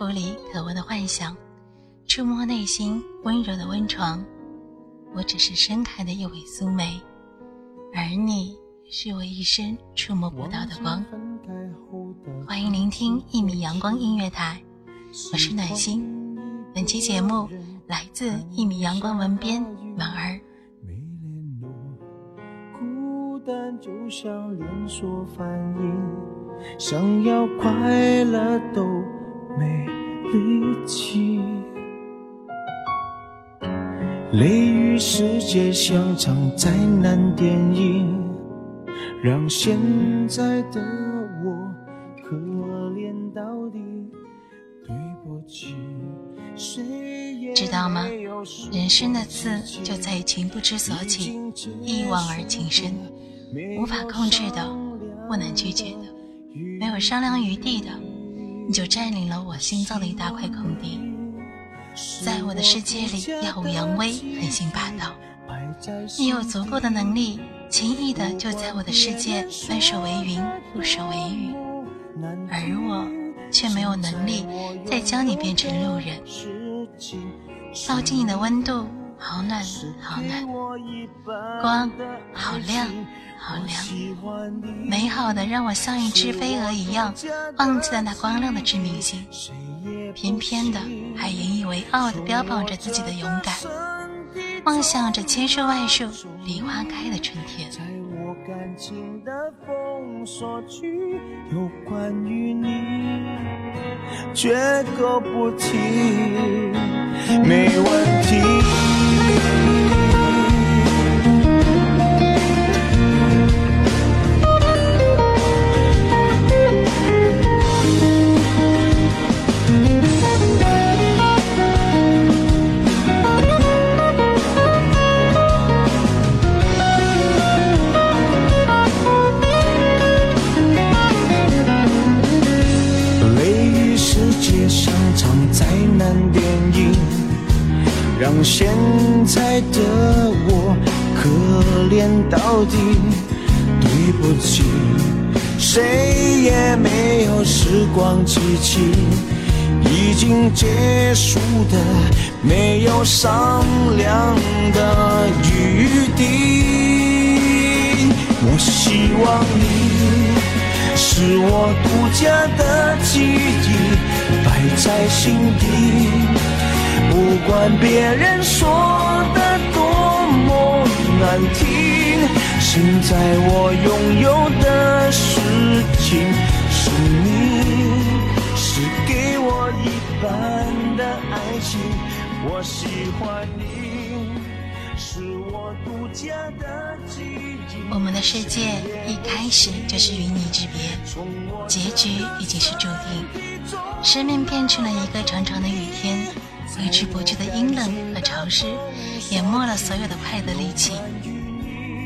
捕捉音符里渴望的幻想，触摸内心温柔的温床。我只是盛开的一尾苏梅，而你是我一生触摸不到的光。欢迎聆听一米阳光音乐台，我是暖心。本期节目来自一米阳光文编婉儿。孤单就像连锁反应，想要快乐都没力气。雷雨世界像场灾难电影，让现在的我可怜到底。对不起，谁也知道吗人生的刺就在于情不知所起，一往而情深，无法控制的，不能拒绝的，没有商量余地的，你就占领了我心脏的一大块空地。在我的世界里耀武扬威，横行霸道。你有足够的能力，轻易的就在我的世界翻手为云，覆手为雨，而我却没有能力再将你变成路人。靠近你的温度好暖好暖，光好亮好亮，美好的让我像一只飞蛾一样忘记了那光亮的致命性，偏偏的还引以为傲的标榜着自己的勇敢，梦想着千树万树梨花开的春天。在我感情的封锁区，有关于你，绝口不提，没问题。也没有时光机器，已经结束的没有商量的余地。我希望你。是我独家的记忆，摆在心底。不管别人说的多么难听，现在我拥有的情是你，是给我一半的爱情。我喜欢你，是我独家的记忆。我们的世界一开始就是与你之别，结局已经是注定。生命变成了一个长长的雨天，挥之不去的阴冷和潮湿，淹没了所有的快乐力气。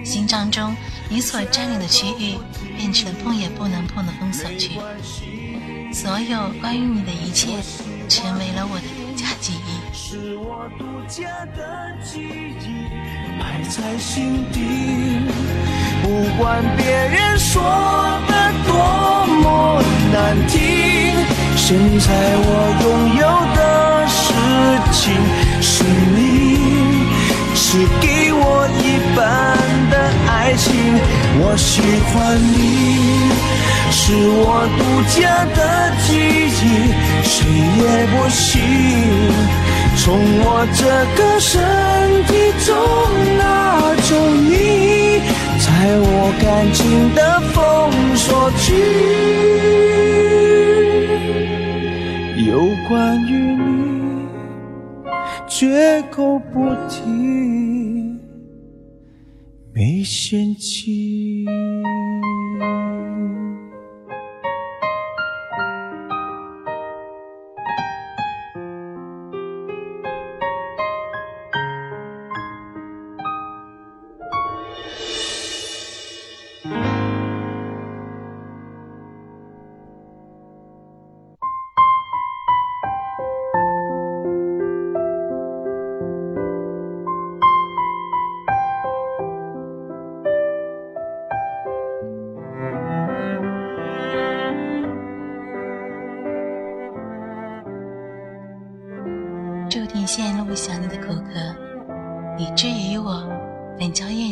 心脏中你所占领的区域，变成了碰也不能碰的封锁区。所有关于你的一切，成为了我的独家记忆。是我独家的记忆，摆在心底。不管别人说的多么难听，现在我拥有的事情是你，是给我一半的爱情。我喜欢你，是我独家的记忆，谁也不行从我这个身体中拿走你，在我感情的封锁区，有关于你绝口不提，没嫌弃。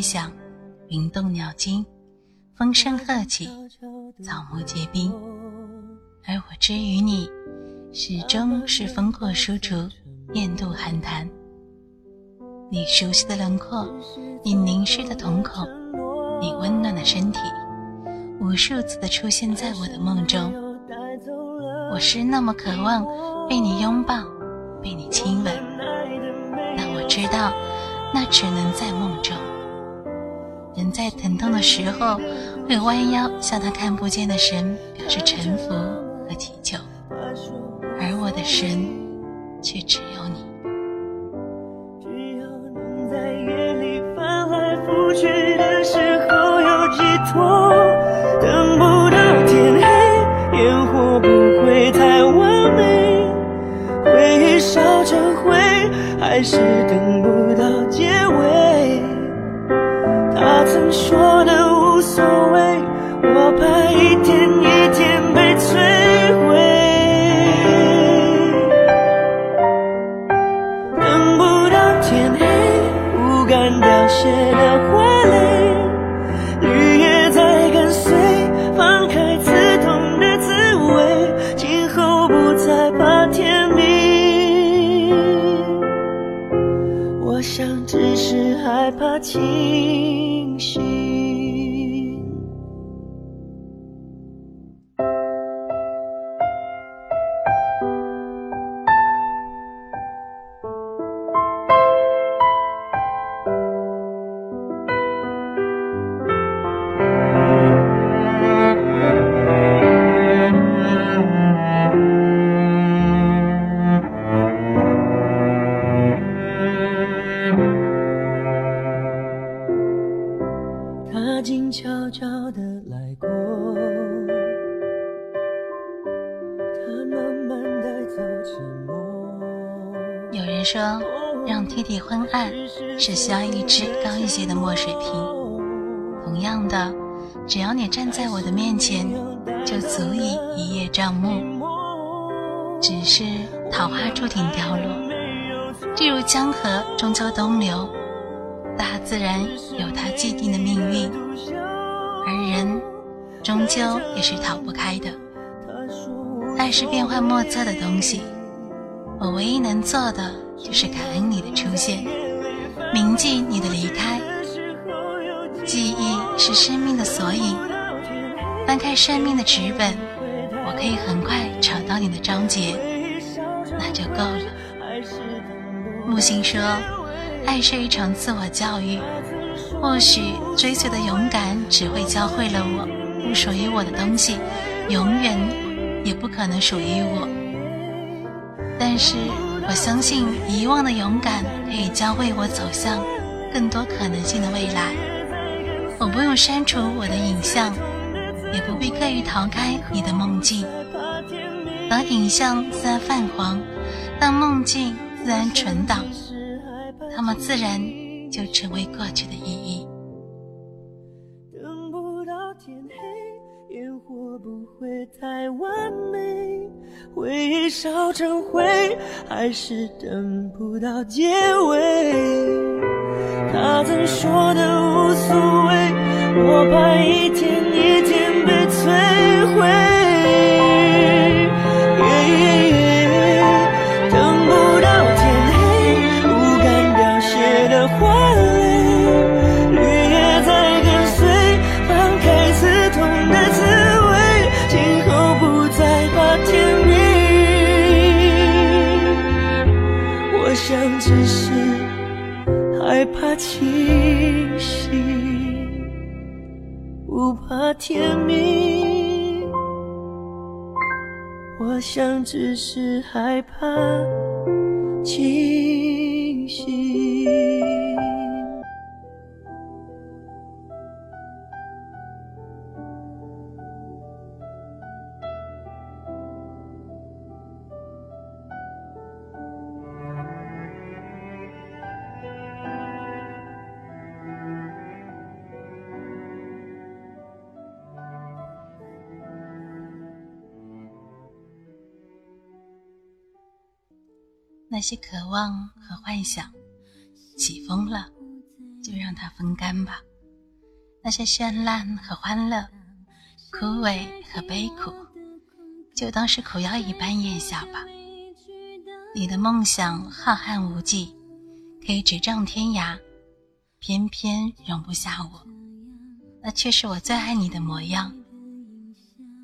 响，云动鸟惊，风声鹤起，草木皆兵。而我之于你，始终是风过疏竹，雁渡寒潭。你熟悉的轮廓，你凝视的瞳孔，你温暖的身体，无数次的出现在我的梦中。我是那么渴望被你拥抱。被你亲吻，但我知道，那只能在梦中。人在疼痛的时候，会弯腰向他看不见的神表示臣服和祈求，而我的神，却只有你。只要能在夜里翻来覆去的时候有寄托，等不到天黑，烟火不会太完美。回忆烧成灰，还是静悄悄地来过，有人说，让天地昏暗只需要一只高一些的墨水瓶。同样的，只要你站在我的面前，就足以一叶障目。只是桃花注定凋落，就如江河终究东流，大自然有它既定的命运，而人终究也是逃不开的。爱是变幻莫测的东西，我唯一能做的就是感恩你的出现，铭记你的离开。记忆是生命的索引，翻开生命的纸本，我可以很快找到你的章节，那就够了。木心说，爱是一场自我教育，或许追随的勇敢只会教会了我，不属于我的东西，永远也不可能属于我。但是我相信，遗忘的勇敢可以教会我走向更多可能性的未来。我不用删除我的影像，也不必刻意逃开你的梦境。当影像自然泛黄，当梦境自然存档，那么自然就成为过去的意义。等不到天黑，烟火不会太完美，回忆烧成灰，还是等不到结尾。他曾说的无所谓，我怕一天一天我想只是害怕清醒。那些渴望和幻想，起风了，就让它风干吧；那些绚烂和欢乐，枯萎和悲苦，就当是苦药一般咽下吧。你的梦想浩瀚无际，可以直丈天涯，偏偏容不下我，那却是我最爱你的模样。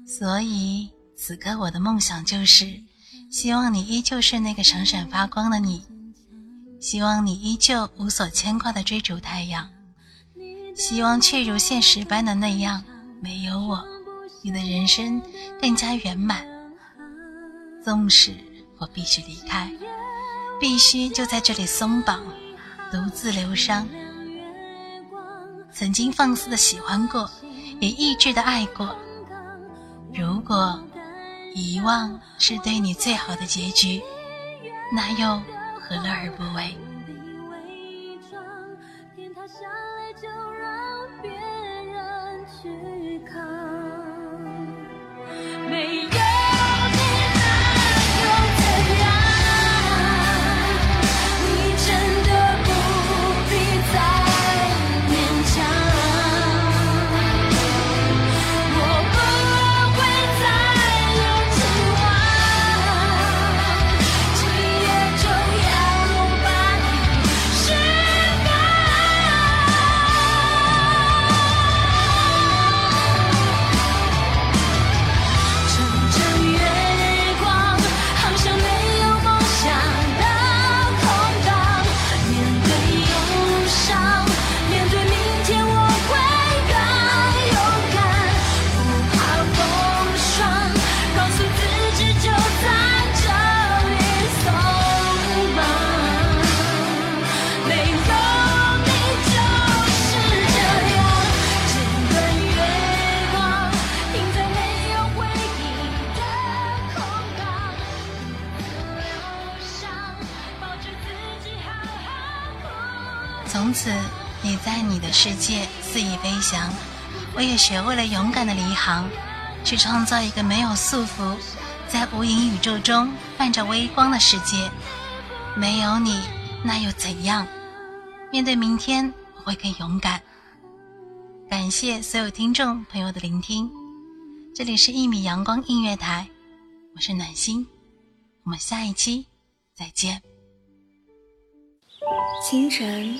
所以此刻我的梦想就是。希望你依旧是那个闪闪发光的你，希望你依旧无所牵挂的追逐太阳，希望却如现实般的那样，没有我，你的人生更加圆满。纵使我必须离开，必须就在这里松绑，独自流伤。曾经放肆的喜欢过，也意志的爱过，如果。遗忘是对你最好的结局，那又何乐而不为？从此，你在你的世界肆意飞翔，我也学会了勇敢的离航，去创造一个没有束缚，在无垠宇宙中泛着微光的世界。没有你，那又怎样？面对明天，我会更勇敢。感谢所有听众朋友的聆听，这里是《一米阳光音乐台》，我是暖心，我们下一期再见。清晨。